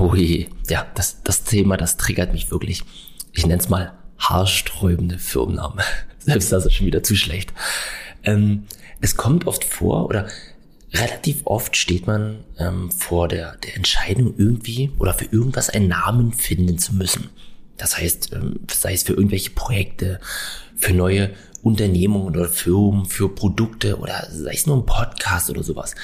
Oh je, ja, das, das Thema, das triggert mich wirklich. Ich nenne es mal haarsträubende Firmennamen. Selbst das ist schon wieder zu schlecht. Ähm, es kommt oft vor oder relativ oft steht man ähm, vor der, der Entscheidung irgendwie oder für irgendwas einen Namen finden zu müssen. Das heißt, ähm, sei es für irgendwelche Projekte, für neue Unternehmungen oder Firmen, für Produkte oder sei es nur ein Podcast oder sowas.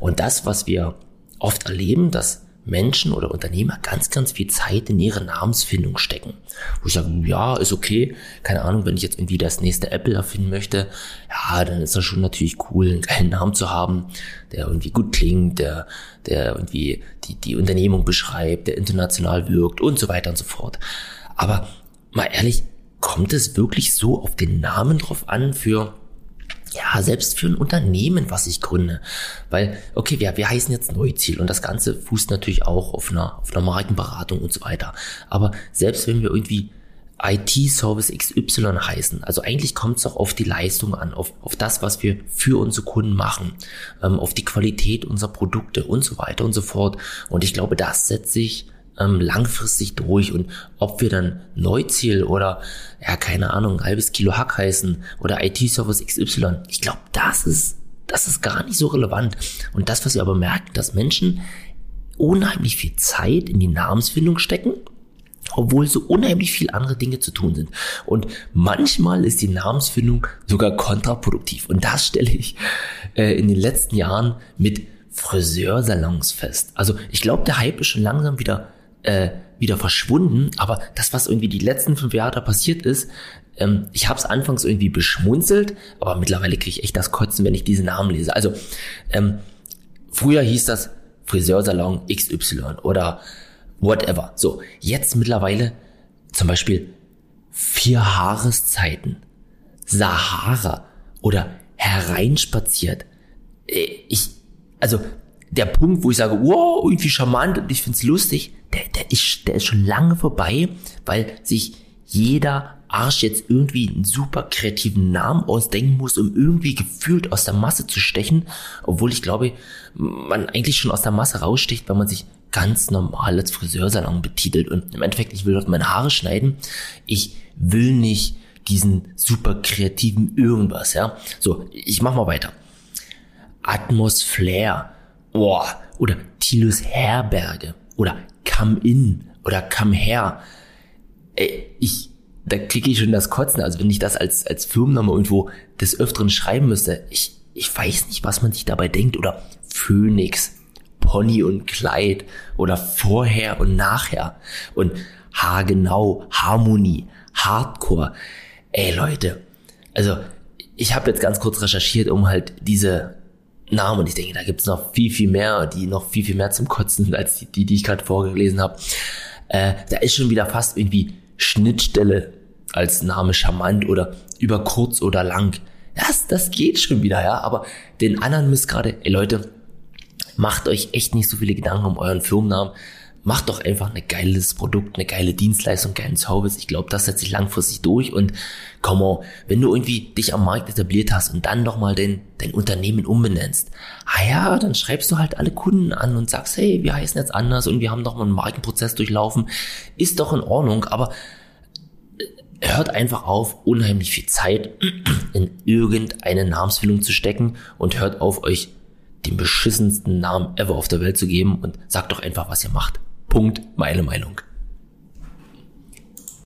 Und das, was wir oft erleben, dass Menschen oder Unternehmer ganz, ganz viel Zeit in ihre Namensfindung stecken. Wo ich sage, ja, ist okay. Keine Ahnung, wenn ich jetzt irgendwie das nächste Apple erfinden möchte, ja, dann ist das schon natürlich cool, einen geilen Namen zu haben, der irgendwie gut klingt, der, der irgendwie die, die Unternehmung beschreibt, der international wirkt und so weiter und so fort. Aber mal ehrlich, kommt es wirklich so auf den Namen drauf an für ja, selbst für ein Unternehmen, was ich gründe. Weil, okay, wir, wir heißen jetzt Neuziel und das Ganze fußt natürlich auch auf einer, auf einer Markenberatung und so weiter. Aber selbst wenn wir irgendwie IT-Service XY heißen. Also eigentlich kommt es doch auf die Leistung an, auf, auf das, was wir für unsere Kunden machen, ähm, auf die Qualität unserer Produkte und so weiter und so fort. Und ich glaube, das setzt sich ähm, langfristig durch und ob wir dann Neuziel oder ja keine Ahnung ein halbes Kilo Hack heißen oder IT-Service XY, ich glaube, das ist das ist gar nicht so relevant. Und das, was wir aber merken, dass Menschen unheimlich viel Zeit in die Namensfindung stecken, obwohl so unheimlich viel andere Dinge zu tun sind. Und manchmal ist die Namensfindung sogar kontraproduktiv. Und das stelle ich äh, in den letzten Jahren mit Friseursalons fest. Also ich glaube, der Hype ist schon langsam wieder äh, wieder verschwunden. Aber das, was irgendwie die letzten fünf Jahre da passiert ist, ähm, ich habe es anfangs irgendwie beschmunzelt, aber mittlerweile kriege ich echt das Kotzen, wenn ich diese Namen lese. Also ähm, früher hieß das Friseursalon XY oder whatever. So, jetzt mittlerweile zum Beispiel vier Haareszeiten, Sahara oder hereinspaziert. Äh, ich, also der Punkt, wo ich sage, wow, irgendwie charmant und ich find's lustig, der, der, ist, der ist schon lange vorbei, weil sich jeder Arsch jetzt irgendwie einen super kreativen Namen ausdenken muss, um irgendwie gefühlt aus der Masse zu stechen, obwohl ich glaube, man eigentlich schon aus der Masse raussticht, wenn man sich ganz normal als Friseursalon betitelt und im Endeffekt, ich will dort meine Haare schneiden, ich will nicht diesen super kreativen irgendwas, ja. So, ich mach mal weiter. Atmos Flair, boah, oder Tilus Herberge, oder come in oder come her. Ey, ich, da kriege ich schon das Kotzen. Also wenn ich das als, als Firmenname irgendwo des Öfteren schreiben müsste, ich, ich weiß nicht, was man sich dabei denkt. Oder Phoenix, Pony und Kleid oder vorher und nachher. Und haargenau, Harmonie, Hardcore. Ey Leute, also ich habe jetzt ganz kurz recherchiert, um halt diese Namen und ich denke, da gibt's noch viel, viel mehr, die noch viel, viel mehr zum Kotzen sind als die, die, die ich gerade vorgelesen habe. Äh, da ist schon wieder fast irgendwie Schnittstelle als Name charmant oder über kurz oder lang. Das, das geht schon wieder, ja. Aber den anderen müsst gerade, ey Leute, macht euch echt nicht so viele Gedanken um euren Firmennamen mach doch einfach ein geiles Produkt, eine geile Dienstleistung, geilen Service. Ich glaube, das setzt sich langfristig durch und komm on, wenn du irgendwie dich am Markt etabliert hast und dann doch mal dein, dein Unternehmen umbenennst, ah ja, dann schreibst du halt alle Kunden an und sagst, hey, wir heißen jetzt anders und wir haben doch mal einen Markenprozess durchlaufen. Ist doch in Ordnung, aber äh, hört einfach auf, unheimlich viel Zeit in irgendeine Namensfindung zu stecken und hört auf, euch den beschissensten Namen ever auf der Welt zu geben und sagt doch einfach, was ihr macht. Punkt, meine Meinung.